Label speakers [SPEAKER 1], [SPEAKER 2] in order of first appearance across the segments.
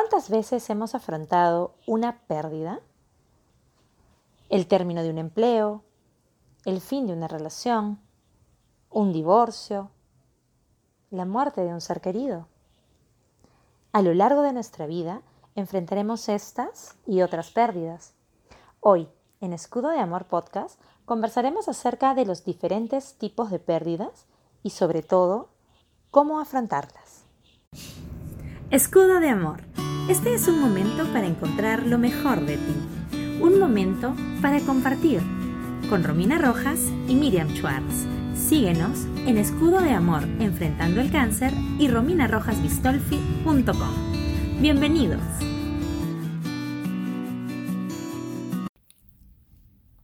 [SPEAKER 1] ¿Cuántas veces hemos afrontado una pérdida? El término de un empleo, el fin de una relación, un divorcio, la muerte de un ser querido. A lo largo de nuestra vida enfrentaremos estas y otras pérdidas. Hoy, en Escudo de Amor Podcast, conversaremos acerca de los diferentes tipos de pérdidas y sobre todo, cómo afrontarlas. Escudo de Amor. Este es un momento para encontrar lo mejor de ti. Un momento para compartir con Romina Rojas y Miriam Schwartz. Síguenos en Escudo de Amor Enfrentando el Cáncer y rominarojasbistolfi.com. Bienvenidos.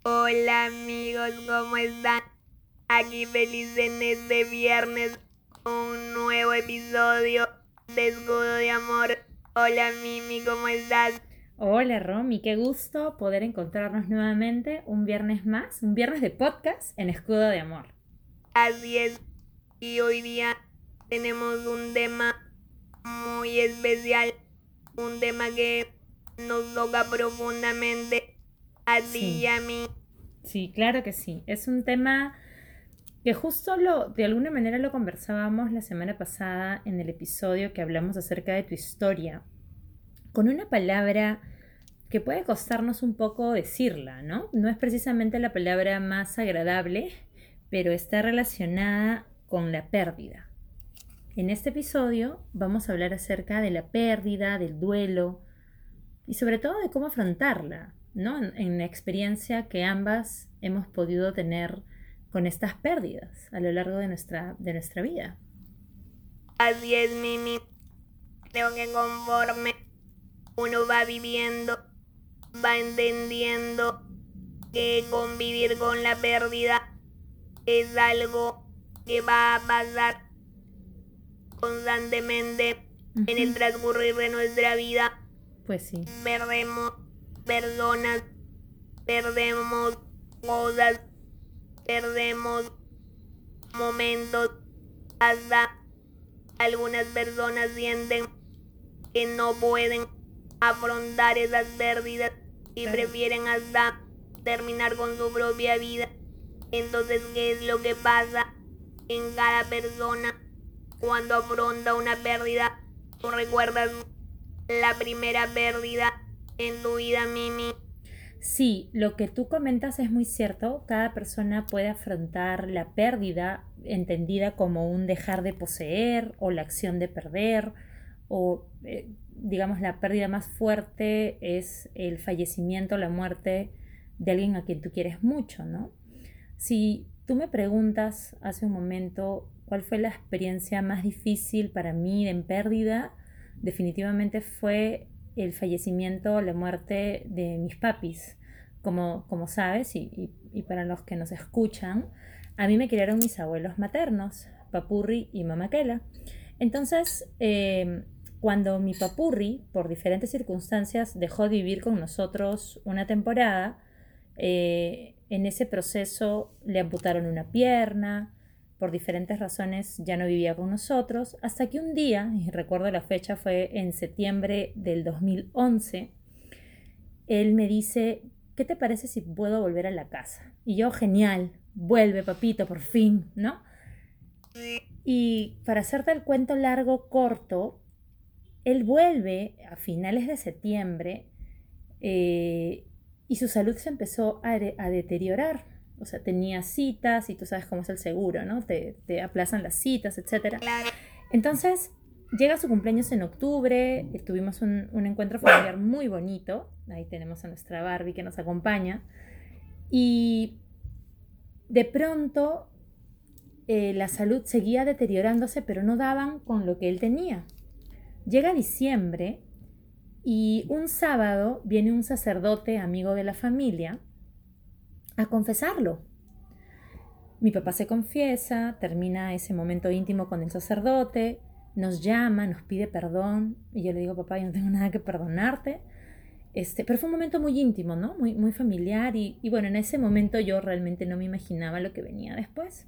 [SPEAKER 2] Hola amigos, ¿cómo están? Aquí feliz en este viernes un nuevo episodio de Escudo de Amor. Hola Mimi, ¿cómo estás?
[SPEAKER 1] Hola Romy, qué gusto poder encontrarnos nuevamente un viernes más, un viernes de podcast en Escudo de Amor.
[SPEAKER 2] Así es, y hoy día tenemos un tema muy especial, un tema que nos toca profundamente a ti y a mí.
[SPEAKER 1] Sí, claro que sí. Es un tema que justo lo, de alguna manera lo conversábamos la semana pasada en el episodio que hablamos acerca de tu historia, con una palabra que puede costarnos un poco decirla, ¿no? No es precisamente la palabra más agradable, pero está relacionada con la pérdida. En este episodio vamos a hablar acerca de la pérdida, del duelo y sobre todo de cómo afrontarla, ¿no? En, la experiencia que ambas hemos podido tener con estas pérdidas a lo largo de nuestra, de nuestra vida.
[SPEAKER 2] Así es, Mimi. Creo que conforme uno va viviendo, va entendiendo que convivir con la pérdida es algo que va a pasar constantemente en el transcurrir de nuestra vida.
[SPEAKER 1] Pues sí.
[SPEAKER 2] Perdemos personas, perdemos cosas, perdemos momentos, hasta algunas personas sienten que no pueden afrontar esas pérdidas y prefieren hasta terminar con su propia vida. Entonces, ¿qué es lo que pasa en cada persona cuando afronta una pérdida? ¿Tú recuerdas la primera pérdida en tu vida, Mimi?
[SPEAKER 1] Sí, lo que tú comentas es muy cierto. Cada persona puede afrontar la pérdida entendida como un dejar de poseer o la acción de perder o eh, digamos la pérdida más fuerte es el fallecimiento, la muerte de alguien a quien tú quieres mucho, ¿no? Si tú me preguntas hace un momento cuál fue la experiencia más difícil para mí en pérdida, definitivamente fue el fallecimiento, la muerte de mis papis. Como, como sabes, y, para los que nos escuchan, a mí me criaron mis abuelos maternos, Papurri y Mamakela. Entonces, em, cuando mi Papurri, por diferentes circunstancias, dejó de vivir con nosotros una temporada, eh, en ese proceso le amputaron una pierna, por diferentes razones ya no vivía con nosotros, hasta que un día, y recuerdo la fecha fue en septiembre del 2011, él me dice, ¿qué te parece si puedo volver a la casa? Y yo, genial, vuelve papito, por fin, ¿no? Y para hacerte el cuento largo, corto, él vuelve a finales de septiembre eh, y su salud se empezó a, deteriorar. O sea, tenía citas y tú sabes cómo es el seguro, ¿no? Te, aplazan las citas, etc. Entonces, llega su cumpleaños en octubre, eh, tuvimos un, encuentro familiar muy bonito, ahí tenemos a nuestra Barbie que nos acompaña, y de pronto eh, la salud seguía deteriorándose, pero no daban con lo que él tenía. Llega diciembre y un sábado viene un sacerdote amigo de la familia a confesarlo. Mi papá se confiesa, termina ese momento íntimo con el sacerdote, nos llama, nos pide perdón y yo le digo, papá, yo no tengo nada que perdonarte. Este, pero fue un momento muy íntimo, ¿no? Muy, muy familiar y, bueno, en ese momento yo realmente no me imaginaba lo que venía después.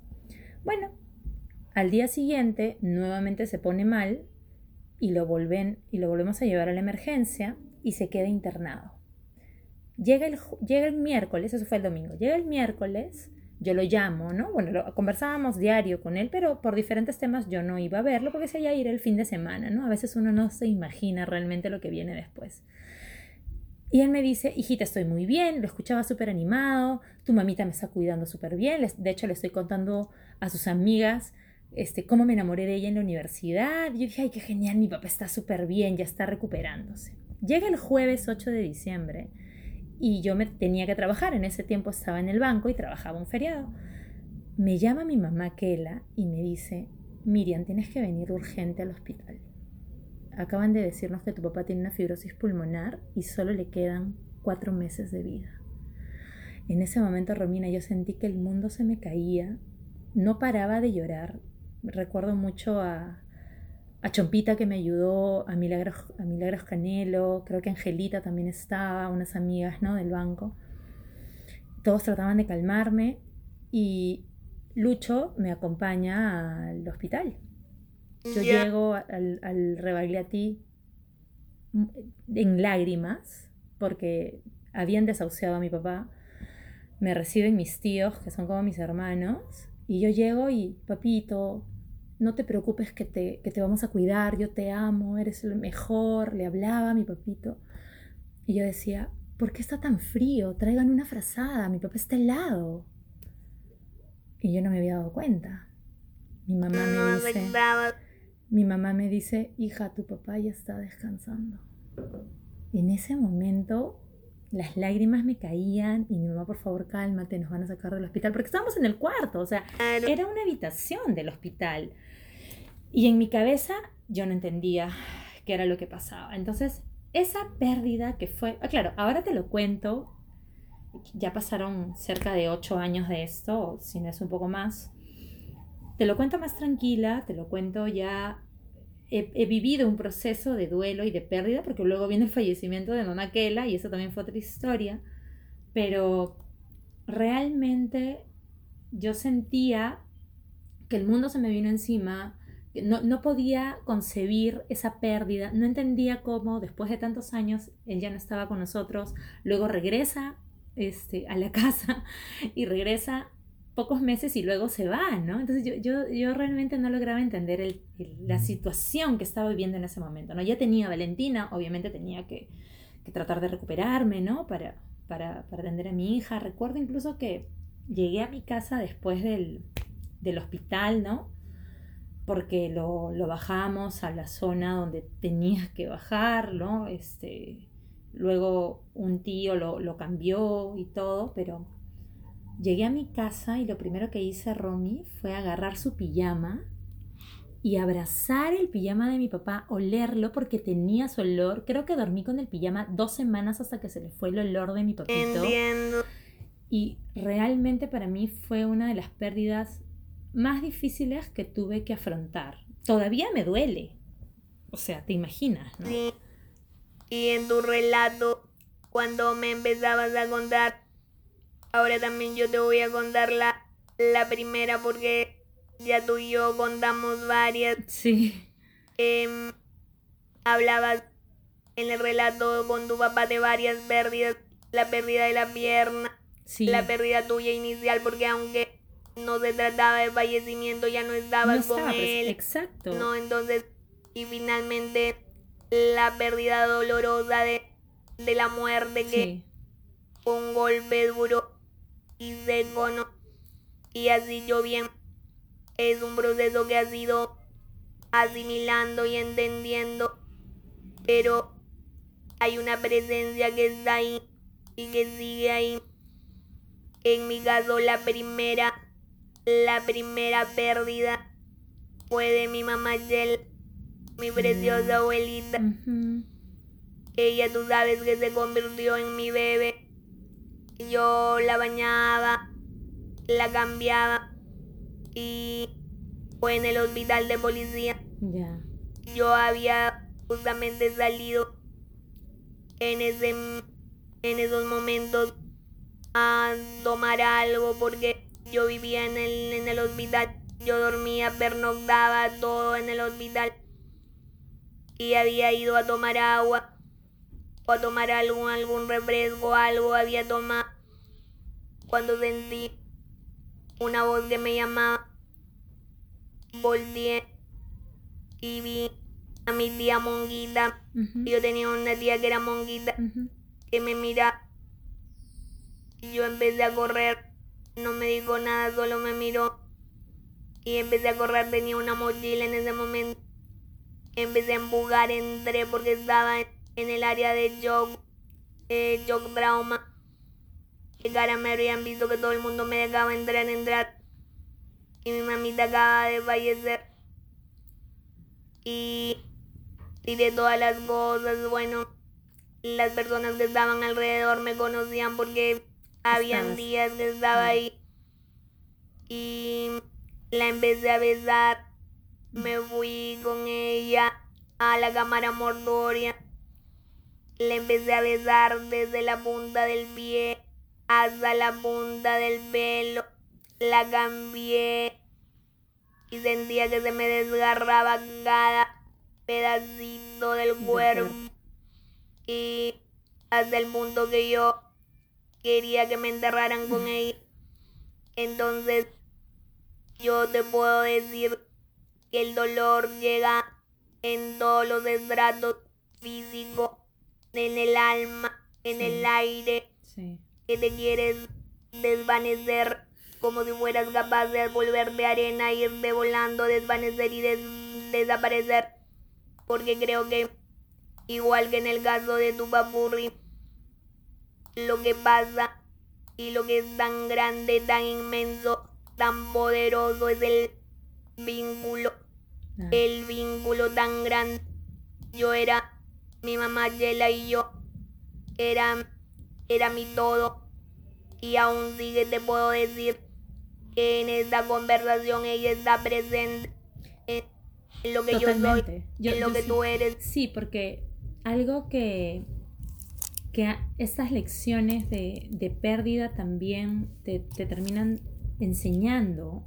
[SPEAKER 1] Bueno, al día siguiente nuevamente se pone mal y lo, volven, y lo volvemos a llevar a la emergencia y se queda internado. Llega el, llega el miércoles, eso fue el domingo, llega el miércoles, yo lo llamo, ¿no? Bueno, lo, conversábamos diario con él, pero por diferentes temas yo no iba a verlo porque se iba a ir el fin de semana, ¿no? A veces uno no se imagina realmente lo que viene después. Y él me dice, hijita, estoy muy bien, lo escuchaba súper animado, tu mamita me está cuidando súper bien, de hecho le estoy contando a sus amigas este, cómo me enamoré de ella en la universidad. Yo dije, ay, qué genial, mi papá está súper bien, ya está recuperándose. Llega el jueves 8 de diciembre y yo me tenía que trabajar, en ese tiempo estaba en el banco y trabajaba un feriado. Me llama mi mamá Kela y me dice, Miriam, tienes que venir urgente al hospital acaban de decirnos que tu papá tiene una fibrosis pulmonar y solo le quedan cuatro meses de vida. En ese momento, Romina, yo sentí que el mundo se me caía, no paraba de llorar. Recuerdo mucho a, a Chompita que me ayudó, a Milagros, a Milagros Canelo, creo que Angelita también estaba, unas amigas ¿no? del banco. Todos trataban de calmarme y Lucho me acompaña al hospital. Yo llego al, al Rebagliati en lágrimas porque habían desahuciado a mi papá. Me reciben mis tíos, que son como mis hermanos, y yo llego y, papito, no te preocupes que te, que te vamos a cuidar, yo te amo, eres el mejor, le hablaba a mi papito. Y yo decía, ¿por qué está tan frío? Traigan una frazada, mi papá está helado. Y yo no me había dado cuenta. Mi mamá me dice, mi mamá me dice, hija, tu papá ya está descansando. En ese momento las lágrimas me caían y mi mamá, por favor, cálmate, nos van a sacar del hospital, porque estábamos en el cuarto, o sea, era una habitación del hospital. Y en mi cabeza yo no entendía qué era lo que pasaba. Entonces, esa pérdida que fue, ah, claro, ahora te lo cuento, ya pasaron cerca de ocho años de esto, si no es un poco más. Te lo cuento más tranquila, te lo cuento ya. He, vivido un proceso de duelo y de pérdida, porque luego viene el fallecimiento de Nona Kela y eso también fue otra historia. Pero realmente yo sentía que el mundo se me vino encima, no, no, podía concebir esa pérdida, no entendía cómo después de tantos años él ya no estaba con nosotros, luego regresa este, a la casa y regresa pocos meses y luego se va, ¿no? Entonces yo, yo, yo realmente no lograba entender la situación que estaba viviendo en ese momento, ¿no? Ya tenía Valentina, obviamente tenía que, tratar de recuperarme, ¿no? Para, para, atender a mi hija. Recuerdo incluso que llegué a mi casa después del, hospital, ¿no? Porque lo, lo, bajamos a la zona donde tenías que bajar, ¿no? Este, luego un tío lo, lo cambió y todo, pero Llegué a mi casa y lo primero que hice, Romy, fue agarrar su pijama y abrazar el pijama de mi papá, olerlo porque tenía su olor. Creo que dormí con el pijama dos semanas hasta que se le fue el olor de mi papito. Y realmente para mí fue una de las pérdidas más difíciles que tuve que afrontar. Todavía me duele. O sea, te imaginas, ¿no? Sí.
[SPEAKER 2] Y en tu relato, cuando me empezabas a contar Ahora también yo te voy a contar la, la primera porque ya tú y yo contamos varias.
[SPEAKER 1] Sí.
[SPEAKER 2] Eh, hablabas en el relato con tu papá de varias pérdidas. La pérdida de la pierna. Sí. La pérdida tuya inicial porque aunque no se trataba de fallecimiento ya no estabas con pues, él.
[SPEAKER 1] Exacto.
[SPEAKER 2] No, entonces, y finalmente la pérdida dolorosa de, de la muerte que un golpe duro y de cono. Y así yo bien. Es un proceso que ha sido asimilando y entendiendo. Pero hay una presencia que está ahí y que sigue ahí. En mi caso, la primera, la primera pérdida fue de mi mamá Yel, mi preciosa abuelita. Ella, tú sabes que se convirtió en mi bebé yo la bañaba, la cambiaba y fue en el hospital de policía.
[SPEAKER 1] Ya.
[SPEAKER 2] Yo había justamente salido en ese en esos momentos a tomar algo porque yo vivía en el, en el hospital. Yo dormía, pernoctaba todo en el hospital. y había ido a tomar agua o a tomar algún, algún refresco, algo había tomado. Cuando sentí una voz que me llamaba, volví y vi a mi tía Monguita. Yo tenía una tía que era Monguita, que me mira. Y yo empecé a correr, no me dijo nada, solo me miró. Y empecé a correr, tenía una mochila en ese momento. Empecé a empujar, entré porque estaba en el área de shock, eh, shock trauma. Y cara me habían visto que todo el mundo me dejaba entrar, entrar. Y mi mamita acaba de fallecer. Y tiré todas las cosas, bueno, las personas que estaban alrededor me conocían porque habían días que estaba ahí. Y la empecé a besar. Me fui con ella a la cámara mortuoria. Le empecé a besar desde la punta del pie hasta la punta del pelo. La cambié y sentía que se me desgarraba cada pedacito del cuerpo. Y hasta el punto que yo quería que me enterraran con ella. Entonces, yo te puedo decir que el dolor llega en todos los estratos físicos, en el alma, en el aire, que te quieres desvanecer como si fueras capaz de volver de arena, irte volando, desvanecer y desaparecer. Porque creo que, igual que en el caso de tu papurri, lo que pasa y lo que es tan grande, tan inmenso, tan poderoso es el vínculo. Ah. El vínculo tan grande. Yo era, mi mamá Yela y yo, era, era mi todo. Y aún sigue, te puedo decir que en esta conversación ella está presente en, lo que yo soy, en lo que tú eres.
[SPEAKER 1] Sí, porque algo que, que estas lecciones de, de pérdida también te, te terminan enseñando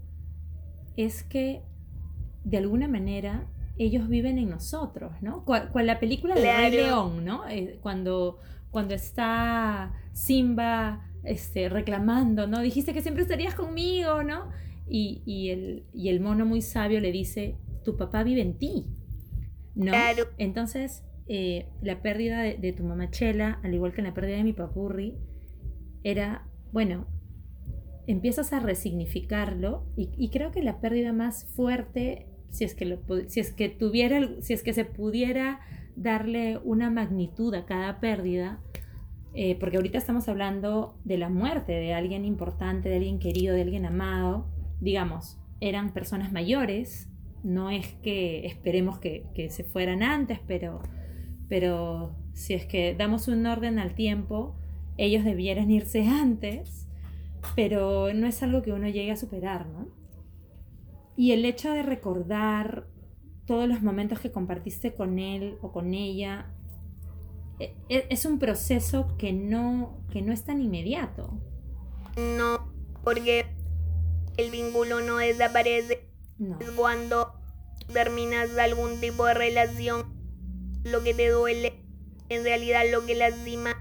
[SPEAKER 1] es que de alguna manera ellos viven en nosotros, ¿no? Con la película de Rey León, ¿no? Eh, cuando, cuando está Simba este, reclamando, ¿no? Dijiste que siempre estarías conmigo, ¿no? Y, y, el, y el mono muy sabio le dice, tu papá vive en ti, ¿no? Entonces, eh, la pérdida de, de, tu mamá Chela, al igual que la pérdida de mi papurri, era, bueno, empiezas a resignificarlo y, creo que la pérdida más fuerte, si es que, lo, si es que tuviera, si es que se pudiera darle una magnitud a cada pérdida, eh, porque ahorita estamos hablando de la muerte de alguien importante, de alguien querido, de alguien amado, digamos, eran personas mayores, no es que esperemos que, que se fueran antes, pero, pero si es que damos un orden al tiempo, ellos debieran irse antes pero no es algo que uno llegue a superar, ¿no? Y el hecho de recordar todos los momentos que compartiste con él o con ella e, e, es un proceso que no, que no es tan inmediato.
[SPEAKER 2] No, porque el vínculo no desaparece. No. Cuando terminas algún tipo de relación, lo que te duele, en realidad lo que lastima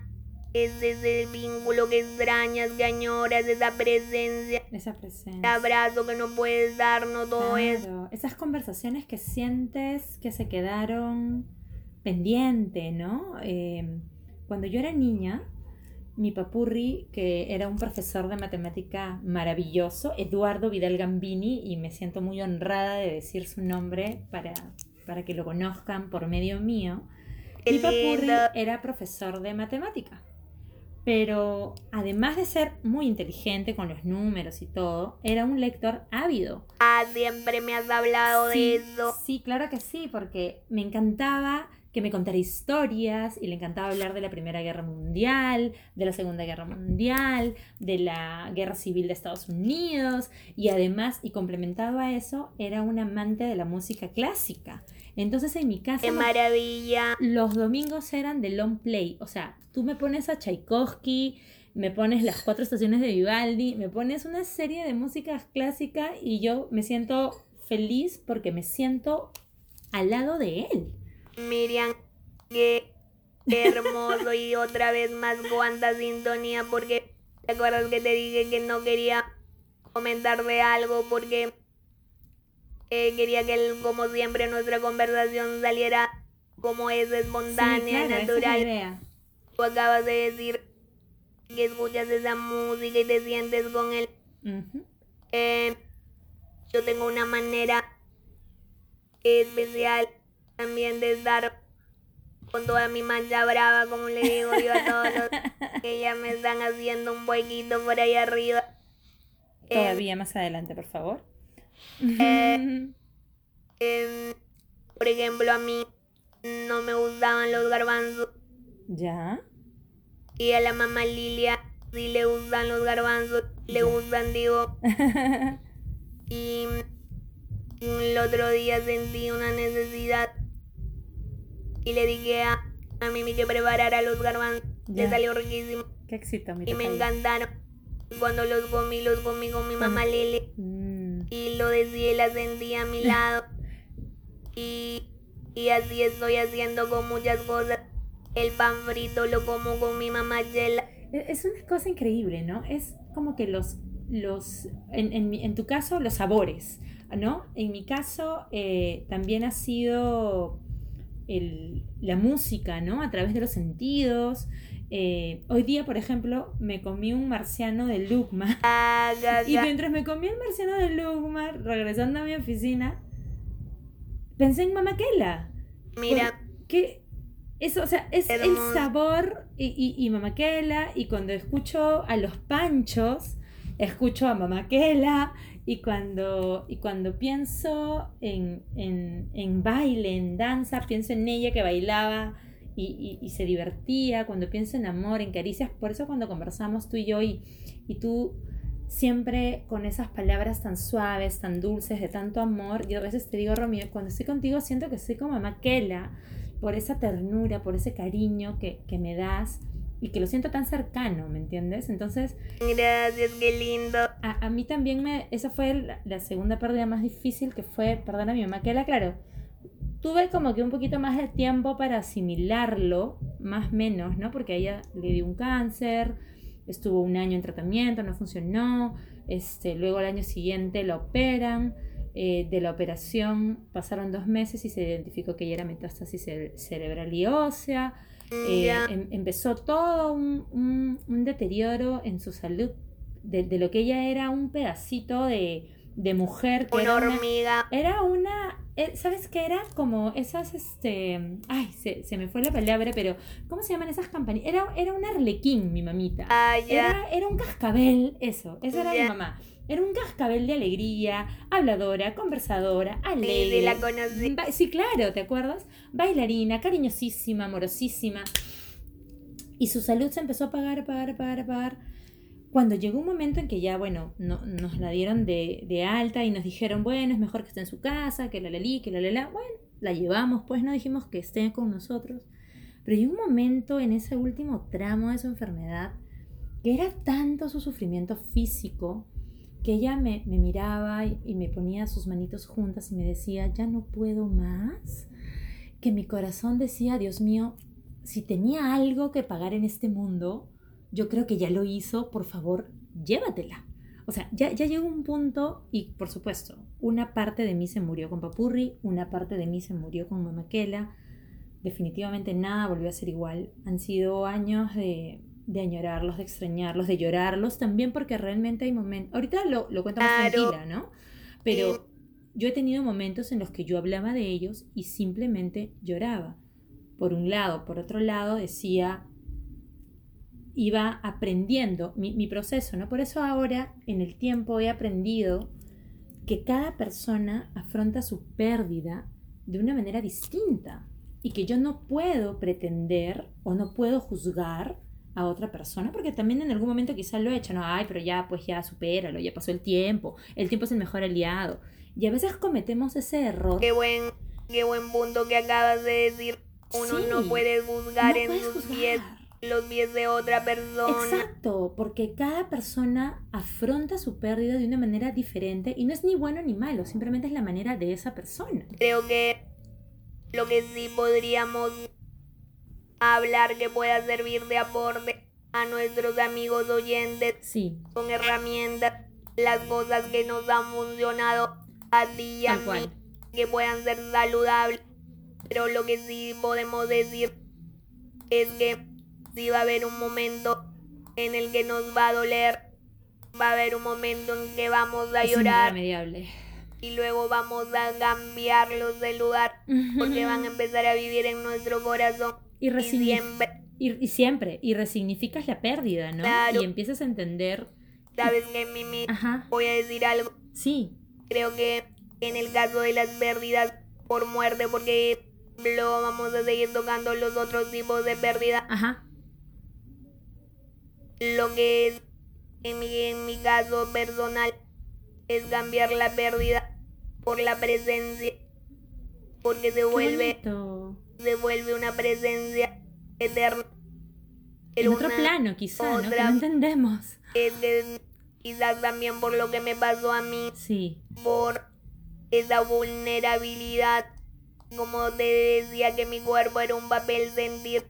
[SPEAKER 2] es ese vínculo que extrañas, que añoras, esa presencia.
[SPEAKER 1] Esa presencia.
[SPEAKER 2] Ese abrazo que no puedes darnos, todo eso.
[SPEAKER 1] Esas conversaciones que sientes que se quedaron pendientes, ¿no? Em, cuando yo era niña, mi papurri, que era un profesor de matemática maravilloso, Eduardo Vidal Gambini, y me siento muy honrada de decir su nombre para, para que lo conozcan por medio mío. mi papurri era profesor de matemática pero además de ser muy inteligente con los números y todo, era un lector ávido.
[SPEAKER 2] Ah, siempre me has hablado de eso.
[SPEAKER 1] Sí, claro que sí, porque me encantaba que me contara historias y le encantaba hablar de la Primera Guerra Mundial, de la Segunda Guerra Mundial, de la Guerra Civil de Estados Unidos y además, y complementado a eso, era un amante de la música clásica. Entonces en mi casa...
[SPEAKER 2] ¡Qué maravilla!
[SPEAKER 1] Los domingos eran de long play, o sea, tú me pones a Tchaikovsky, me pones las cuatro estaciones de Vivaldi, me pones una serie de música clásica y yo me siento feliz porque me siento al lado de él.
[SPEAKER 2] Miriam, qué hermoso y otra vez más cuánta sintonía porque te acuerdas que te dije que no quería comentar de algo porque eh, quería que como siempre nuestra conversación saliera como es espontánea, natural. Tú acabas de decir que escuchas esa música y te sientes con él. Eh, yo tengo una manera especial también de estar con toda mi mancha brava, como le digo yo a todos los que ya me están haciendo un huequito por ahí arriba.
[SPEAKER 1] Todavía más adelante, por favor.
[SPEAKER 2] Eh, em, por ejemplo, a mí no me gustaban los garbanzos.
[SPEAKER 1] ¿Ya?
[SPEAKER 2] Y a la mamá Lilia sí le gustan los garbanzos, le gustan, digo. y el otro día sentí una necesidad y le dije a, a Mimi que preparara los garbanzos. Le salió riquísimo.
[SPEAKER 1] Qué éxito,
[SPEAKER 2] Y me encantaron. Cuando los comí, los comí con mi mamá Lili. Mm. Y lo decía y la sentí a mi lado. y, y así estoy haciendo con muchas cosas. El pan frito lo como con mi mamá Yela.
[SPEAKER 1] E, es una cosa increíble, ¿no? Es como que los, los en, en, en tu caso, los sabores, ¿no? En mi caso, eh, también ha sido el, la música, ¿no? A través de los sentidos. Eh, hoy día, por ejemplo, me comí un marciano de Lugma.
[SPEAKER 2] Ah,
[SPEAKER 1] y mientras me comí el marciano de Lugma, regresando a mi oficina, pensé en Mamakela.
[SPEAKER 2] Mira.
[SPEAKER 1] Que eso, o sea, es el sabor y, y, y Mamakela. Y cuando escucho a los panchos, escucho a Mamakela y cuando, y cuando pienso en, en, baile, en danza, pienso en ella que bailaba y, y, se divertía. Cuando pienso en amor, en caricias, por eso cuando conversamos tú y yo y, y tú siempre con esas palabras tan suaves, tan dulces, de tanto amor, yo a veces te digo, Romeo, cuando estoy contigo siento que soy como Maquela, por esa ternura, por ese cariño que, que me das y que lo siento tan cercano, ¿me entiendes? Entonces...
[SPEAKER 2] Gracias, qué lindo.
[SPEAKER 1] A, a mí también me... Esa fue la, segunda pérdida más difícil que fue perder a mi mamá, que era claro. Tuve como que un poquito más de tiempo para asimilarlo, más menos, ¿no? Porque a ella le dio un cáncer, estuvo un año en tratamiento, no funcionó, este, luego al año siguiente la operan, eh, de la operación pasaron dos meses y se identificó que ella era metástasis cerebral y ósea, eh, em, empezó todo un, deterioro en su salud de, lo que ella era un pedacito de, mujer.
[SPEAKER 2] Que una era hormiga.
[SPEAKER 1] era una, eh, ¿sabes qué era? Como esas, este, ay, se, me fue la palabra, pero ¿cómo se llaman esas campanillas? Era, era un arlequín, mi mamita.
[SPEAKER 2] Ah,
[SPEAKER 1] era, era, un cascabel, eso, esa era mi mamá. Era un cascabel de alegría, habladora, conversadora, alegre.
[SPEAKER 2] Sí, la conocí.
[SPEAKER 1] Sí, claro, ¿te acuerdas? Bailarina, cariñosísima, amorosísima. Y su salud se empezó a pagar, pagar, pagar, pagar. Cuando llegó un momento en que ya, bueno, no, nos la dieron de, de, alta y nos dijeron, bueno, es mejor que esté en su casa, que la la que la la la. Bueno, la llevamos, pues no dijimos que esté con nosotros. Pero llegó un momento en ese último tramo de su enfermedad que era tanto su sufrimiento físico que ella me, miraba y, me ponía sus manitos juntas y me decía, ya no puedo más, que mi corazón decía, Dios mío, si tenía algo que pagar en este mundo, yo creo que ya lo hizo, por favor, llévatela. O sea, ya, ya llegó un punto y, por supuesto, una parte de mí se murió con Papurri, una parte de mí se murió con Mamaquela. Definitivamente nada volvió a ser igual. Han sido años de, de añorarlos, de extrañarlos, de llorarlos, también porque realmente hay momentos, ahorita lo, lo cuento más tranquila, ¿no? Pero yo he tenido momentos en los que yo hablaba de ellos y simplemente lloraba. Por un lado, por otro lado decía, iba aprendiendo mi, mi proceso, ¿no? Por eso ahora en el tiempo he aprendido que cada persona afronta su pérdida de una manera distinta y que yo no puedo pretender o no puedo juzgar a otra persona, porque también en algún momento quizás lo he hecho, no, ay, pero ya, pues ya supéralo, ya pasó el tiempo, el tiempo es el mejor aliado. Y a veces cometemos ese error.
[SPEAKER 2] Qué buen, qué buen punto que acabas de decir. Uno no puede juzgar en sus pies los pies de otra persona.
[SPEAKER 1] Exacto, porque cada persona afronta su pérdida de una manera diferente y no es ni bueno ni malo, simplemente es la manera de esa persona.
[SPEAKER 2] Creo que Lo que sí podríamos hablar que pueda servir de aporte a nuestros amigos oyentes
[SPEAKER 1] Sí,
[SPEAKER 2] con herramientas, las cosas que nos han funcionado a ti y a mí, que puedan ser saludables. Pero lo que sí podemos decir es que sí va a haber un momento en el que nos va a doler, va a haber un momento en que vamos a
[SPEAKER 1] es
[SPEAKER 2] llorar
[SPEAKER 1] irremediable.
[SPEAKER 2] y luego vamos a cambiarlos de lugar porque van a empezar a vivir en nuestro corazón
[SPEAKER 1] Y,
[SPEAKER 2] y siempre.
[SPEAKER 1] y, y siempre, y resignificas la pérdida, ¿no?
[SPEAKER 2] Claro.
[SPEAKER 1] Y empiezas a entender,
[SPEAKER 2] ¿Sabes que Mimi?
[SPEAKER 1] ajá,
[SPEAKER 2] Voy a decir algo.
[SPEAKER 1] sí,
[SPEAKER 2] Creo que en el caso de las pérdidas por muerte, porque luego vamos a seguir tocando los otros tipos de pérdida,
[SPEAKER 1] ajá,
[SPEAKER 2] lo que es en mi, en mi caso personal es cambiar la pérdida por la presencia, porque se vuelve, se vuelve una presencia eterna.
[SPEAKER 1] En otro plano, quizá, ¿no? Que no entendemos.
[SPEAKER 2] es quizás también por lo que me pasó a mí,
[SPEAKER 1] Sí,
[SPEAKER 2] por esa vulnerabilidad, como te decía que mi cuerpo era un papel sentir,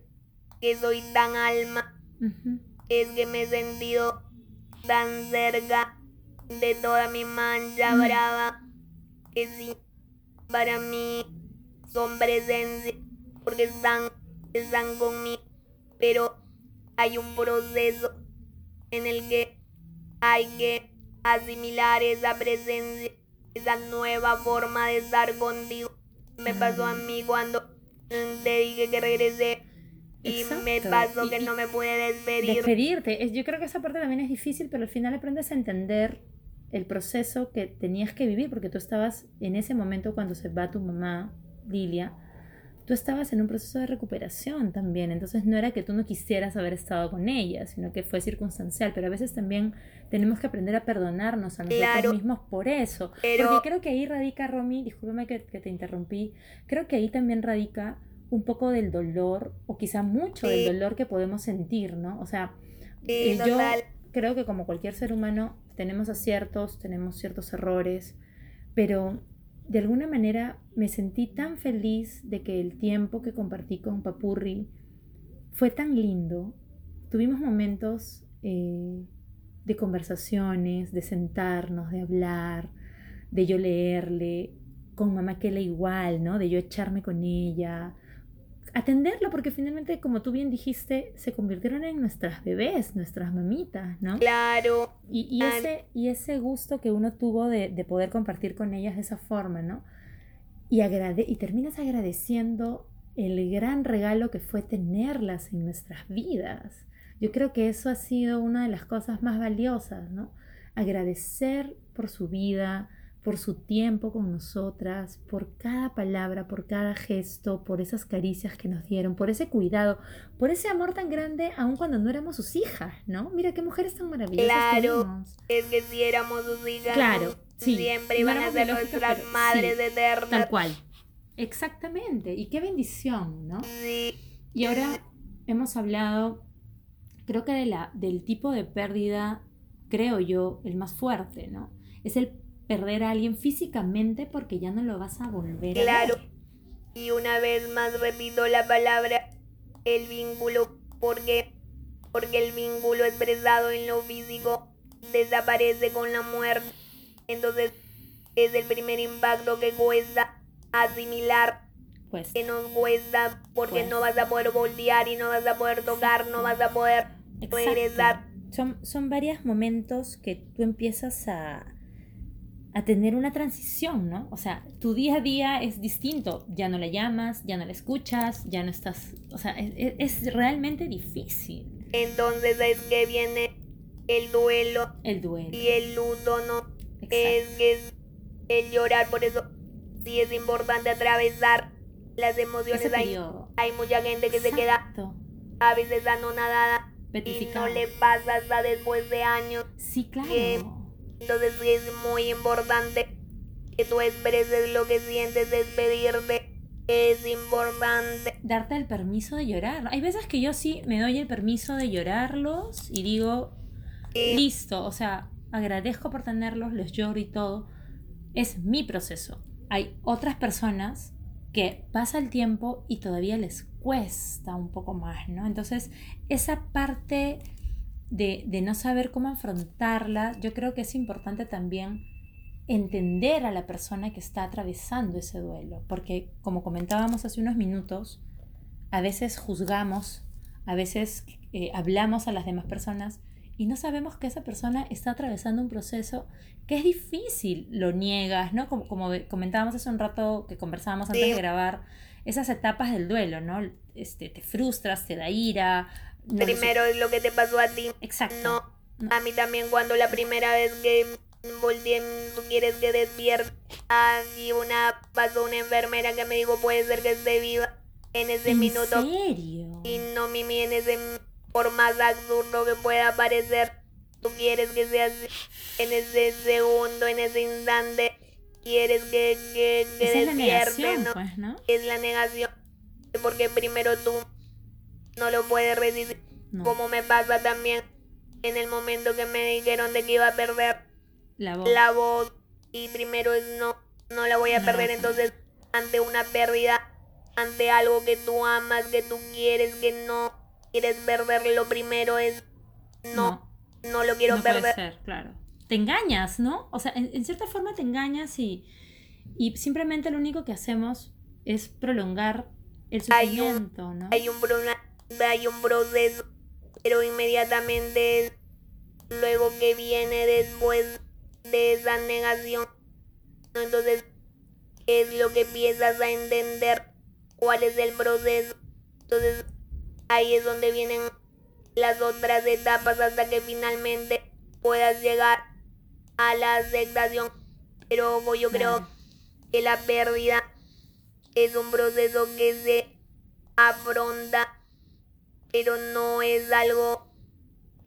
[SPEAKER 2] que soy tan alma,
[SPEAKER 1] ujú,
[SPEAKER 2] es que me he sentido tan cerca de toda mi mancha
[SPEAKER 1] Mm.
[SPEAKER 2] brava, que sí, para mí son presencia, porque están, están conmigo, pero hay un proceso en el que hay que asimilar esa presencia, esa nueva forma de estar contigo. Me pasó a
[SPEAKER 1] Ay.
[SPEAKER 2] mí cuando mm, te dije que regresé y me
[SPEAKER 1] Exacto.
[SPEAKER 2] pasó
[SPEAKER 1] Y-
[SPEAKER 2] que
[SPEAKER 1] y-
[SPEAKER 2] no me pude despedir.
[SPEAKER 1] Despedirte. Es- yo creo que esa parte también es difícil, pero al final aprendes a entender el proceso que tenías que vivir, porque tú estabas en ese momento cuando se va tu mamá, Lilia, tú estabas en un proceso de recuperación también, entonces no era que tú no quisieras haber estado con ella, sino que fue circunstancial, pero a veces también tenemos que aprender a perdonarnos a nosotros
[SPEAKER 2] Claro.
[SPEAKER 1] mismos por eso,
[SPEAKER 2] Pero-
[SPEAKER 1] porque creo que ahí radica, Romy, discúlpame que, que te interrumpí, creo que ahí también radica un poco del dolor, o quizá mucho
[SPEAKER 2] Sí.
[SPEAKER 1] del dolor que podemos sentir, ¿no? O sea,
[SPEAKER 2] Sí,
[SPEAKER 1] eh, yo
[SPEAKER 2] total.
[SPEAKER 1] creo que como cualquier ser humano tenemos aciertos, tenemos ciertos errores, pero de alguna manera me sentí tan feliz de que el tiempo que compartí con Papurri fue tan lindo. Tuvimos momentos eh, de conversaciones, de sentarnos, de hablar, de yo leerle, con mamá Kela igual, ¿no? De yo echarme con ella, atenderla, porque finalmente, como tú bien dijiste, se convirtieron en nuestras bebés, nuestras mamitas, ¿no?
[SPEAKER 2] Claro,
[SPEAKER 1] Y, y ese, y ese gusto que uno tuvo de, de poder compartir con ellas de esa forma, ¿no? Y, agrade y terminas agradeciendo el gran regalo que fue tenerlas en nuestras vidas. Yo creo que eso ha sido una de las cosas más valiosas, ¿no? Agradecer por su vida, por su tiempo con nosotras, por cada palabra, por cada gesto, por esas caricias que nos dieron, por ese cuidado, por ese amor tan grande, aun cuando no éramos sus hijas, ¿no? Mira qué mujeres tan maravillosas
[SPEAKER 2] Claro.
[SPEAKER 1] tuvimos.
[SPEAKER 2] es que si éramos sus hijas,
[SPEAKER 1] Claro, sí.
[SPEAKER 2] siempre iban a ser nuestras
[SPEAKER 1] pero
[SPEAKER 2] madres
[SPEAKER 1] sí,
[SPEAKER 2] eternas.
[SPEAKER 1] Tal cual. Exactamente. Y qué bendición, ¿no?
[SPEAKER 2] Sí,
[SPEAKER 1] Y ahora hemos hablado, creo que de la, del tipo de pérdida, creo yo, el más fuerte, ¿no? Es el perder a alguien físicamente porque ya no lo vas a volver
[SPEAKER 2] Claro.
[SPEAKER 1] a ver.
[SPEAKER 2] Y una vez más repito la palabra, el vínculo, porque, porque el vínculo expresado en lo físico desaparece con la muerte. Entonces es el primer impacto que cuesta asimilar,
[SPEAKER 1] Pues,
[SPEAKER 2] que nos cuesta porque
[SPEAKER 1] Pues.
[SPEAKER 2] no vas a poder voltear y no vas a poder tocar, no vas a poder
[SPEAKER 1] exacto.
[SPEAKER 2] regresar.
[SPEAKER 1] Son, son varios momentos que tú empiezas a, a tener una transición, ¿no? O sea, tu día a día es distinto. Ya no la llamas, ya no la escuchas, ya no estás... O sea, es, es realmente difícil
[SPEAKER 2] Entonces es que viene el duelo
[SPEAKER 1] el duelo.
[SPEAKER 2] y el luto, ¿no? Es es el llorar, por eso sí es importante atravesar las emociones. Hay, hay mucha gente que se queda a veces anonadada y no le pasa hasta después de años.
[SPEAKER 1] Sí, claro.
[SPEAKER 2] que- Entonces sí es muy importante que tú expreses lo que sientes, despedirte. Es importante.
[SPEAKER 1] Darte el permiso de llorar. Hay veces que yo sí me doy el permiso de llorarlos y digo,
[SPEAKER 2] Y
[SPEAKER 1] listo, o sea, agradezco por tenerlos, los lloro y todo. Es mi proceso. Hay otras personas que pasa el tiempo y todavía les cuesta un poco más, ¿no? Entonces, esa parte de, de no saber cómo afrontarla, yo creo que es importante también entender a la persona que está atravesando ese duelo, porque como comentábamos hace unos minutos, a veces juzgamos, a veces eh, hablamos a las demás personas y no sabemos que esa persona está atravesando un proceso que es difícil, lo niegas, ¿no? Como, como comentábamos hace un rato que conversábamos antes de grabar, esas etapas del duelo, ¿no? Este, te frustras, te da ira.
[SPEAKER 2] Primero es lo que te pasó a ti.
[SPEAKER 1] Exacto.
[SPEAKER 2] No, a mí también cuando la primera vez que volví, tú quieres que despierte, y una, pasó una enfermera que me dijo, puede ser que esté viva en ese
[SPEAKER 1] ¿En
[SPEAKER 2] minuto.
[SPEAKER 1] serio?
[SPEAKER 2] Y no, Mimi, en ese, por más absurdo que pueda parecer, tú quieres que sea así, en ese segundo, en ese instante, quieres que, que, que
[SPEAKER 1] Esa es la negación,
[SPEAKER 2] ¿no?
[SPEAKER 1] pues, ¿no?
[SPEAKER 2] Es la negación, porque primero tú no lo puedes resistir,
[SPEAKER 1] No.
[SPEAKER 2] como me pasa también en el momento que me dijeron de que iba a perder
[SPEAKER 1] La voz.
[SPEAKER 2] la voz y primero es no, no la voy a
[SPEAKER 1] la
[SPEAKER 2] perder, entonces ante una pérdida, ante algo que tú amas, que tú quieres, que no quieres perder, lo primero es no, no, lo quiero
[SPEAKER 1] no puede
[SPEAKER 2] perder.
[SPEAKER 1] ser, claro. Te engañas, ¿no? O sea, en, en cierta forma te engañas y, y simplemente lo único que hacemos es prolongar el
[SPEAKER 2] Hay un-
[SPEAKER 1] sufrimiento, ¿no?
[SPEAKER 2] Hay un, pro- hay un proceso, pero inmediatamente es luego que viene después de esa negación. Entonces, es lo que empiezas a entender cuál es el proceso. Entonces, ahí es donde vienen las otras etapas hasta que finalmente puedas llegar a la aceptación. Pero ojo, yo creo que la pérdida es un proceso que se afronta, pero no es algo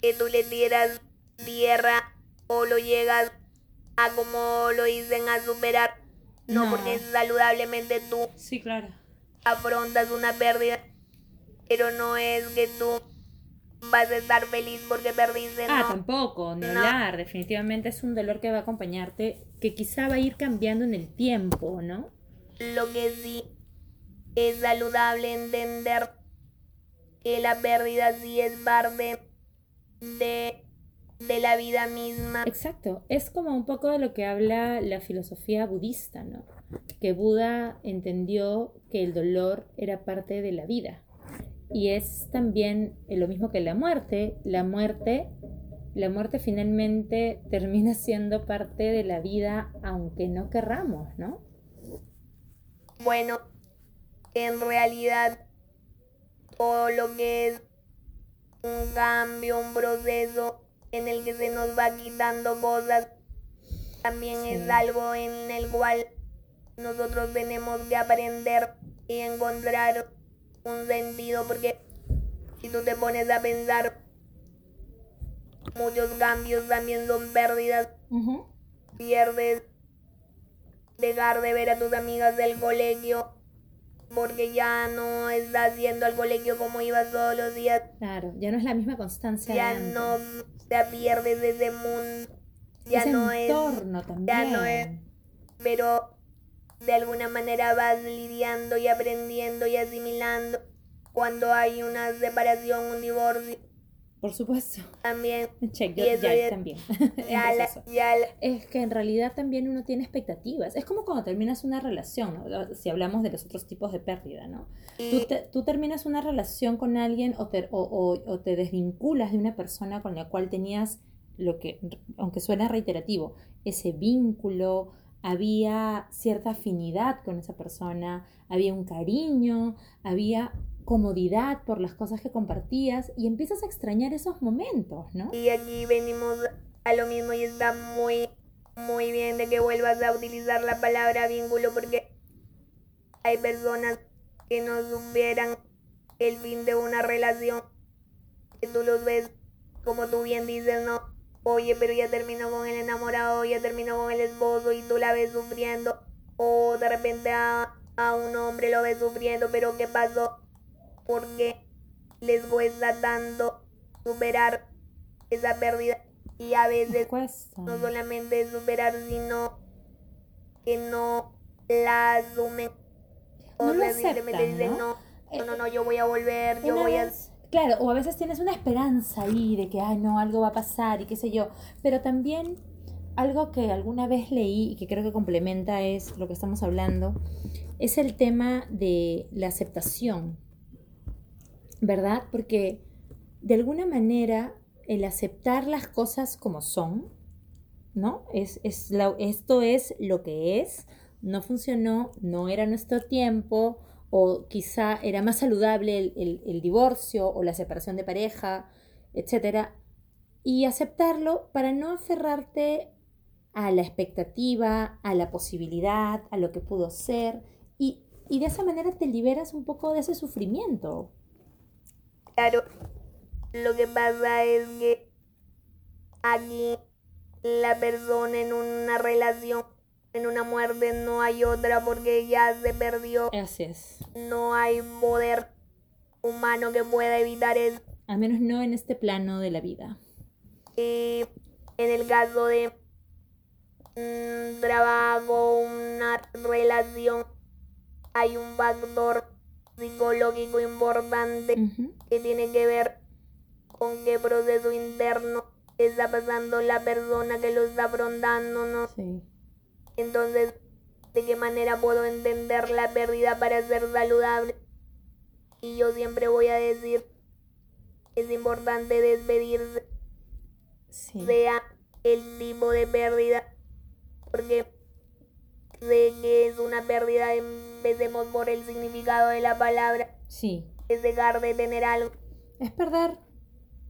[SPEAKER 2] que tú le tiras tierra o lo llegas a como lo dicen a superar. No,
[SPEAKER 1] No.
[SPEAKER 2] porque saludablemente tú
[SPEAKER 1] Sí, claro.
[SPEAKER 2] afrontas una pérdida, pero no es que tú vas a estar feliz porque perdiste,
[SPEAKER 1] Ah,
[SPEAKER 2] no.
[SPEAKER 1] tampoco, ni
[SPEAKER 2] No.
[SPEAKER 1] hablar. Definitivamente es un dolor que va a acompañarte, que quizá va a ir cambiando en el tiempo, ¿no?
[SPEAKER 2] Lo que sí es saludable entender que la pérdida sí es parte de, de la vida misma.
[SPEAKER 1] Exacto, es como un poco de lo que habla la filosofía budista, ¿no? Que Buda entendió que el dolor era parte de la vida. Y es también lo mismo que la muerte. La muerte, la muerte finalmente termina siendo parte de la vida aunque no querramos, ¿no?
[SPEAKER 2] Bueno, en realidad todo lo que es un cambio, un proceso en el que se nos va quitando cosas, también
[SPEAKER 1] Sí.
[SPEAKER 2] es algo en el cual nosotros tenemos que aprender y encontrar un sentido, porque si tú te pones a pensar, muchos cambios también son pérdidas. Pierdes dejar de ver a tus amigas del colegio porque ya no estás yendo al colegio como ibas todos los días,
[SPEAKER 1] Claro, ya no es la misma constancia.
[SPEAKER 2] ya
[SPEAKER 1] de
[SPEAKER 2] no te pierdes ese mundo, ya
[SPEAKER 1] Ese
[SPEAKER 2] no es,
[SPEAKER 1] entorno también.
[SPEAKER 2] ya no es, pero de alguna manera vas lidiando y aprendiendo y asimilando cuando hay una separación, un divorcio,
[SPEAKER 1] Por supuesto.
[SPEAKER 2] también
[SPEAKER 1] Check,
[SPEAKER 2] Y
[SPEAKER 1] yo,
[SPEAKER 2] eso
[SPEAKER 1] ya
[SPEAKER 2] es-
[SPEAKER 1] también. En
[SPEAKER 2] ya la,
[SPEAKER 1] proceso.
[SPEAKER 2] ya la-
[SPEAKER 1] Es que en realidad también uno tiene expectativas. Es como cuando terminas una relación, ¿no? si hablamos de los otros tipos de pérdida, ¿no? Tú, te- tú terminas una relación con alguien o te, o, o- o te desvinculas de una persona con la cual tenías lo que, aunque suena reiterativo, ese vínculo, había cierta afinidad con esa persona, había un cariño, había comodidad por las cosas que compartías y empiezas a extrañar esos momentos, ¿no?
[SPEAKER 2] Y aquí venimos a lo mismo y está muy, muy bien de que vuelvas a utilizar la palabra vínculo porque hay personas que no supieran el fin de una relación, que tú los ves, como tú bien dices, no, oye, pero ya terminó con el enamorado, ya terminó con el esposo y tú la ves sufriendo, o de repente a, a un hombre lo ves sufriendo, pero ¿qué pasó? Porque les cuesta tanto superar esa pérdida y a veces no solamente superar, sino que no la asumen.
[SPEAKER 1] no lo
[SPEAKER 2] simplemente
[SPEAKER 1] aceptan,
[SPEAKER 2] dicen,
[SPEAKER 1] ¿no?
[SPEAKER 2] no, no, no, no, yo voy a volver, yo voy a...
[SPEAKER 1] Claro, o a veces tienes una esperanza ahí de que, ay, no, algo va a pasar y qué sé yo. Pero también algo que alguna vez leí y que creo que complementa es lo que estamos hablando, es el tema de la aceptación, ¿verdad? Porque de alguna manera el aceptar las cosas como son, ¿no? Es, esto es lo que es, no funcionó, no era nuestro tiempo, o quizá era más saludable el, divorcio o la separación de pareja, etcétera, y aceptarlo para no aferrarte a la expectativa, a la posibilidad, a lo que pudo ser, y de esa manera te liberas un poco de ese sufrimiento.
[SPEAKER 2] Claro, lo que pasa es que aquí la persona en una relación, en una muerte, no hay otra porque ya se perdió.
[SPEAKER 1] Así es.
[SPEAKER 2] No hay poder humano que pueda evitar eso.
[SPEAKER 1] Al menos no en este plano de la vida.
[SPEAKER 2] Y en el caso de un trabajo, una relación, hay un factor psicológico importante que tiene que ver con qué proceso interno está pasando la persona que lo está afrontando, ¿no?
[SPEAKER 1] Sí.
[SPEAKER 2] Entonces, ¿de qué manera puedo entender la pérdida para ser saludable? Y yo siempre voy a decir, es importante despedirse,
[SPEAKER 1] Sí.
[SPEAKER 2] sea el tipo de pérdida, porque sé que es una pérdida, empecemos por el significado de la palabra,
[SPEAKER 1] Sí.
[SPEAKER 2] es dejar de tener algo.
[SPEAKER 1] Es perder.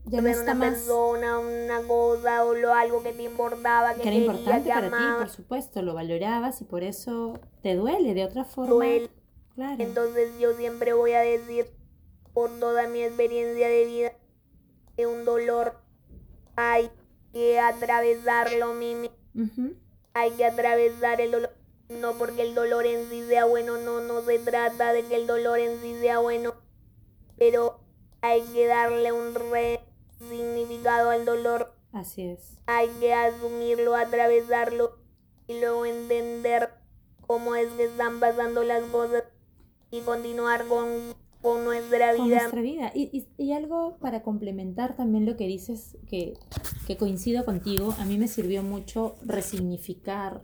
[SPEAKER 1] Ya no está
[SPEAKER 2] una
[SPEAKER 1] más.
[SPEAKER 2] persona, una cosa o lo, algo que te importaba, que,
[SPEAKER 1] Que era importante
[SPEAKER 2] que
[SPEAKER 1] para ti, por supuesto, lo valorabas y por eso te duele de otra forma.
[SPEAKER 2] duele.
[SPEAKER 1] Claro.
[SPEAKER 2] Entonces yo siempre voy a decir, por toda mi experiencia de vida, que un dolor hay que atravesarlo, Mimi.
[SPEAKER 1] Ujú.
[SPEAKER 2] Hay que atravesar el dolor. No porque el dolor en sí sea bueno, no, no se trata de que el dolor en sí sea bueno, pero hay que darle un re significado al dolor
[SPEAKER 1] Así es.
[SPEAKER 2] hay que asumirlo, atravesarlo y luego entender cómo es que están pasando las cosas y continuar con, con nuestra
[SPEAKER 1] Con
[SPEAKER 2] vida.
[SPEAKER 1] nuestra vida. Y, y- y algo para complementar también lo que dices, que, que coincido contigo, a mí me sirvió mucho resignificar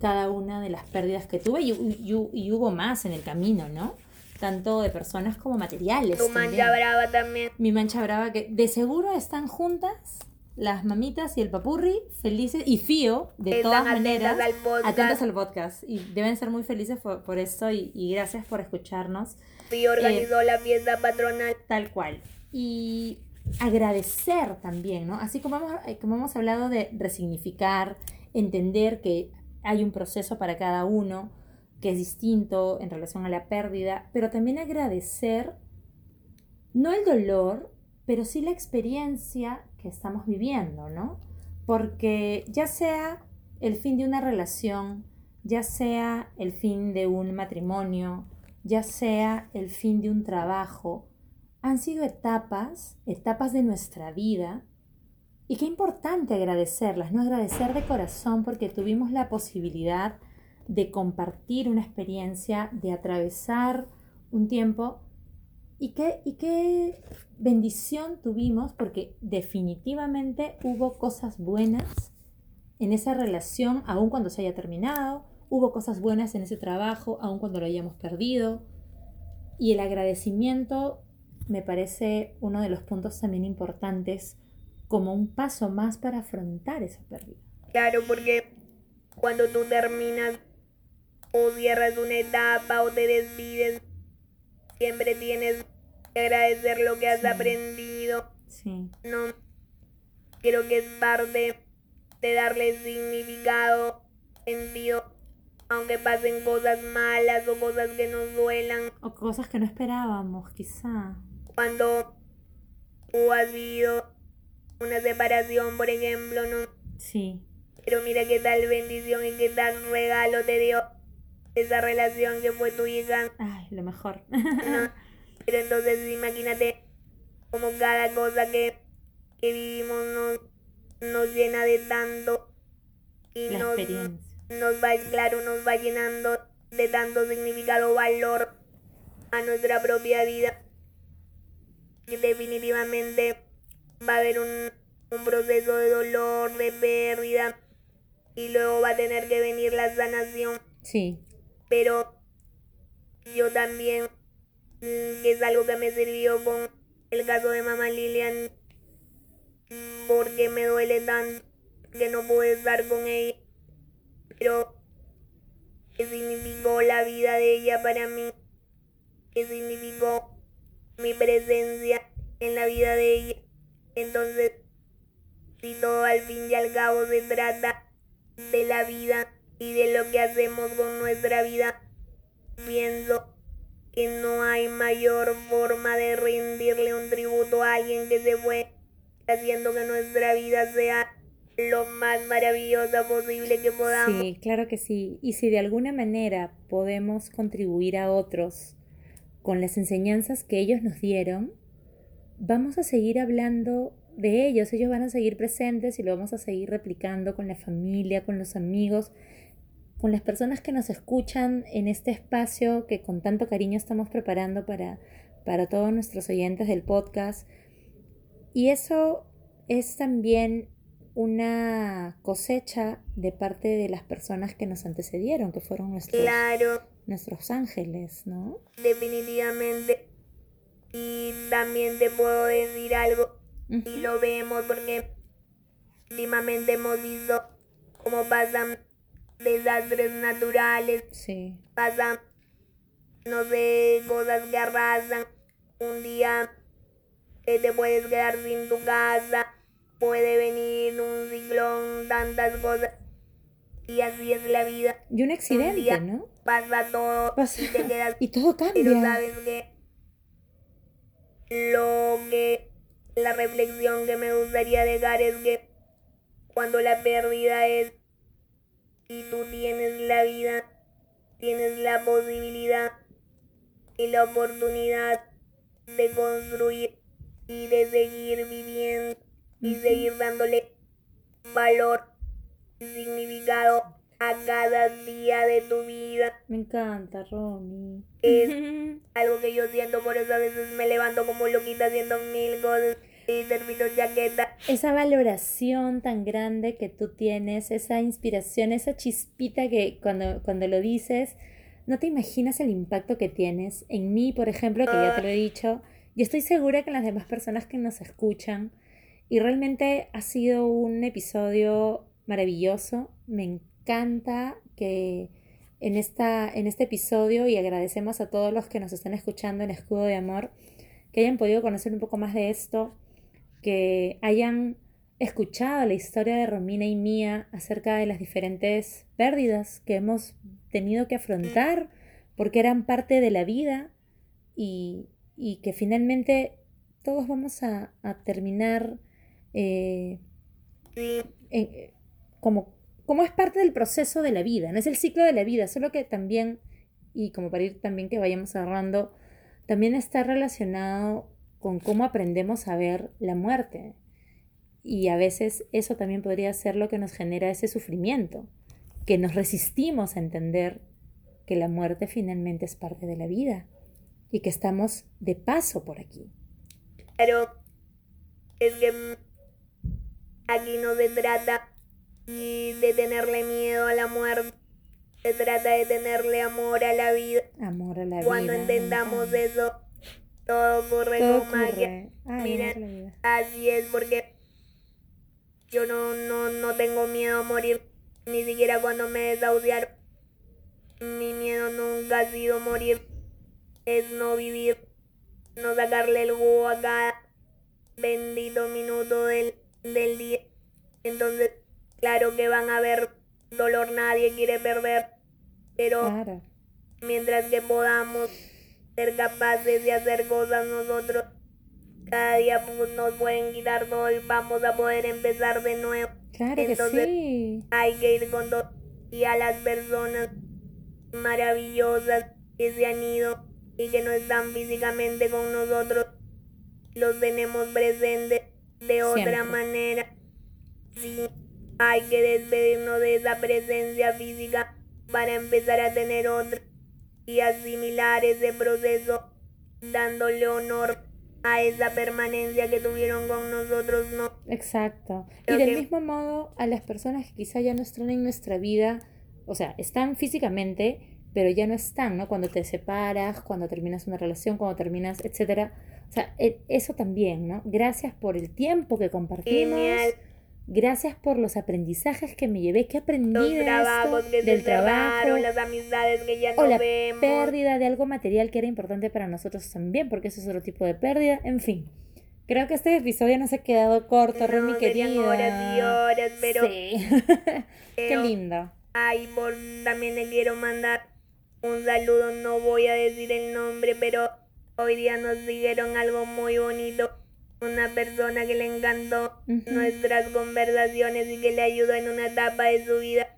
[SPEAKER 1] cada una de las pérdidas que tuve y, y- y hubo más en el camino, ¿no? Tanto de personas como materiales.
[SPEAKER 2] Tu
[SPEAKER 1] también.
[SPEAKER 2] mancha brava también.
[SPEAKER 1] Mi mancha brava, que de seguro están juntas las mamitas y el papurri, felices y fío, de
[SPEAKER 2] Están
[SPEAKER 1] todas
[SPEAKER 2] atentas
[SPEAKER 1] maneras,
[SPEAKER 2] al podcast.
[SPEAKER 1] atentas al podcast. Y deben ser muy felices por, por esto y, y gracias por escucharnos,
[SPEAKER 2] Y organizó la fiesta patronal.
[SPEAKER 1] tal cual. Y agradecer también, ¿no? Así como hemos, eh, como hemos hablado de resignificar, entender que hay un proceso para cada uno, que es distinto en relación a la pérdida, pero también agradecer no el dolor, pero sí la experiencia que estamos viviendo, ¿no? Porque ya sea el fin de una relación, ya sea el fin de un matrimonio, ya sea el fin de un trabajo, han sido etapas, etapas de nuestra vida, y qué importante agradecerlas, no agradecer de corazón porque tuvimos la posibilidad de compartir una experiencia, de atravesar un tiempo. Y qué, y qué bendición tuvimos porque definitivamente hubo cosas buenas en esa relación, aun cuando se haya terminado, hubo cosas buenas en ese trabajo, aun cuando lo hayamos perdido. Y el agradecimiento me parece uno de los puntos también importantes como un paso más para afrontar esa pérdida.
[SPEAKER 2] Claro, porque cuando tú terminas o cierras una etapa o te despides, siempre tienes que agradecer lo que has
[SPEAKER 1] Sí.
[SPEAKER 2] aprendido.
[SPEAKER 1] Sí,
[SPEAKER 2] No, creo que es parte de darle significado, sentido, aunque pasen cosas malas o cosas que nos duelan.
[SPEAKER 1] o cosas que no esperábamos, quizá.
[SPEAKER 2] Cuando tú has vivido una separación, por ejemplo, no.
[SPEAKER 1] Sí,
[SPEAKER 2] Pero mira qué tal bendición y qué tal regalo te dio esa relación que fue tu hija.
[SPEAKER 1] ay, lo mejor.
[SPEAKER 2] ¿no? Pero entonces imagínate como cada cosa que, que vivimos nos, nos llena de tanto y
[SPEAKER 1] La
[SPEAKER 2] nos,
[SPEAKER 1] experiencia.
[SPEAKER 2] nos va, claro, nos va llenando de tanto significado valor a nuestra propia vida. Y definitivamente va a haber un, un proceso de dolor, de pérdida, y luego va a tener que venir la sanación.
[SPEAKER 1] Sí.
[SPEAKER 2] Pero yo también, mm, que es algo que me sirvió con el caso de mamá Lilian, mm, porque me duele tanto que no puedo estar con ella. Pero, ¿qué significó la vida de ella para mí? ¿Qué significó mi presencia en la vida de ella? Entonces, si todo al fin y al cabo se trata de la vida y de lo que hacemos con nuestra vida, pienso que no hay mayor forma de rendirle un tributo a alguien que se fue, haciendo que nuestra vida sea lo más maravillosa posible que podamos.
[SPEAKER 1] Sí, claro que sí. Y si de alguna manera podemos contribuir a otros con las enseñanzas que ellos nos dieron, vamos a seguir hablando de ellos. Ellos van a seguir presentes y lo vamos a seguir replicando con la familia, con los amigos, con las personas que nos escuchan en este espacio que con tanto cariño estamos preparando para, para todos nuestros oyentes del podcast. Y eso es también una cosecha de parte de las personas que nos antecedieron, que fueron nuestros,
[SPEAKER 2] Claro,
[SPEAKER 1] nuestros ángeles, ¿no?
[SPEAKER 2] definitivamente. Y también te puedo decir algo, y lo vemos porque últimamente hemos visto cómo pasan desastres naturales,
[SPEAKER 1] Sí,
[SPEAKER 2] pasan, no sé, cosas que arrasan. Un día que te puedes quedar sin tu casa, puede venir un ciclón, tantas cosas. Y así es la vida.
[SPEAKER 1] y un
[SPEAKER 2] Un
[SPEAKER 1] accidente,
[SPEAKER 2] día
[SPEAKER 1] ¿no?
[SPEAKER 2] pasa todo
[SPEAKER 1] Pasa-
[SPEAKER 2] y te quedas
[SPEAKER 1] Y todo
[SPEAKER 2] pero
[SPEAKER 1] cambia.
[SPEAKER 2] sabes que lo que la reflexión que me gustaría dejar es que cuando la pérdida es y tú tienes la vida, tienes la posibilidad y la oportunidad de construir y de seguir viviendo y seguir dándole valor y significado a cada día de tu vida.
[SPEAKER 1] Me encanta, Ronnie.
[SPEAKER 2] Es algo que yo siento, por eso a veces me levanto como loquita haciendo mil cosas y termino chaqueta.
[SPEAKER 1] esa valoración tan grande que tú tienes, esa inspiración, esa chispita que cuando, cuando lo dices, no te imaginas el impacto que tienes en mí, por ejemplo, que ya te lo he dicho, y estoy segura que en las demás personas que nos escuchan. Y realmente ha sido un episodio maravilloso. Me encanta que en, esta, en este episodio, y agradecemos a todos los que nos están escuchando en Escudo de Amor, que hayan podido conocer un poco más de esto, que hayan escuchado la historia de Romina y mía acerca de las diferentes pérdidas que hemos tenido que afrontar porque eran parte de la vida y, y que finalmente todos vamos a, a terminar eh, como, como es parte del proceso de la vida, no es el ciclo de la vida, solo que también, y como para ir también que vayamos cerrando, también está relacionado con cómo aprendemos a ver la muerte. Y a veces eso también podría ser lo que nos genera ese sufrimiento, que nos resistimos a entender que la muerte finalmente es parte de la vida y que estamos de paso por aquí.
[SPEAKER 2] pero es que aquí no se trata ni de tenerle miedo a la muerte, se trata de tenerle amor a la vida.
[SPEAKER 1] Amor a la
[SPEAKER 2] Cuando
[SPEAKER 1] vida.
[SPEAKER 2] entendamos eso, todo ocurre
[SPEAKER 1] Todo
[SPEAKER 2] con magia.
[SPEAKER 1] ocurre. Ay,
[SPEAKER 2] Mira. Así es, porque yo no, no, no tengo miedo a morir, ni siquiera cuando me desahuciaron. Mi miedo nunca ha sido morir, es no vivir, no sacarle el jugo a cada bendito minuto del, del día. Entonces, claro que van a haber dolor, nadie quiere perder, pero
[SPEAKER 1] Claro.
[SPEAKER 2] mientras que podamos ser capaces de hacer cosas nosotros, cada día pues, nos pueden quitar todo y vamos a poder empezar de nuevo.
[SPEAKER 1] Claro que
[SPEAKER 2] Entonces,
[SPEAKER 1] sí.
[SPEAKER 2] Hay que ir con todo y a las personas maravillosas que se han ido y que no están físicamente con nosotros, los tenemos presentes de otra
[SPEAKER 1] Siempre.
[SPEAKER 2] manera. Sí, hay que despedirnos de esa presencia física para empezar a tener otro y asimilar ese proceso, dándole honor a esa permanencia que tuvieron con nosotros, ¿no?
[SPEAKER 1] Exacto. y del mismo modo, a las personas que quizá ya no están en nuestra vida, o sea, están físicamente, pero ya no están, ¿no? Cuando te separas, cuando terminas una relación, cuando terminas, etcétera. O sea, e, eso también, ¿no? Gracias por el tiempo que compartimos. Gracias por los aprendizajes que me llevé, que aprendí
[SPEAKER 2] los trabajos que del trabajo, las amistades que ya no
[SPEAKER 1] o la pérdida de algo material que era importante para nosotros también, porque eso es otro tipo de pérdida, en fin. Creo que este episodio nos ha quedado corto, no, mi querida.
[SPEAKER 2] horas y horas, pero
[SPEAKER 1] sí. Qué lindo.
[SPEAKER 2] Ay, por también le quiero mandar un saludo, no voy a decir el nombre, pero hoy día nos dijeron algo muy bonito una persona que le encantó nuestras conversaciones y que le ayudó en una etapa de su vida.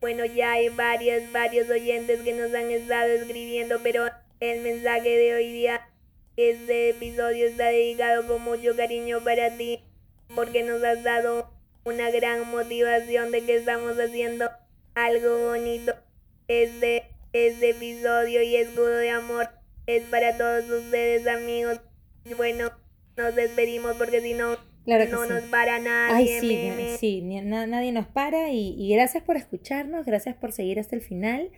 [SPEAKER 2] Bueno, ya hay varios, varios oyentes que nos han estado escribiendo, pero el mensaje de hoy día, este episodio está dedicado con mucho cariño para ti, porque nos has dado una gran motivación de que estamos haciendo algo bonito. Este, este episodio y escudo de amor es para todos ustedes amigos. Bueno, nos despedimos porque si no, no nos para nadie.
[SPEAKER 1] Ay, sí, sí, nadie nos para y, y gracias por escucharnos, gracias por seguir hasta el final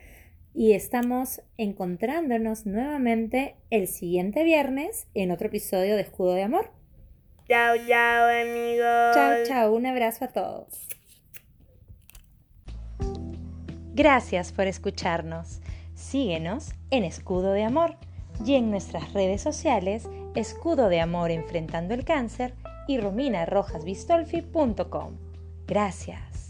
[SPEAKER 1] y estamos encontrándonos nuevamente el siguiente viernes en otro episodio de Escudo de Amor.
[SPEAKER 2] Chao, chao amigos.
[SPEAKER 1] Chao, chao, un abrazo a todos. Gracias por escucharnos. Síguenos en Escudo de Amor y en nuestras redes sociales Escudo de Amor Enfrentando el Cáncer y rominarojasbistolfi.com. Gracias.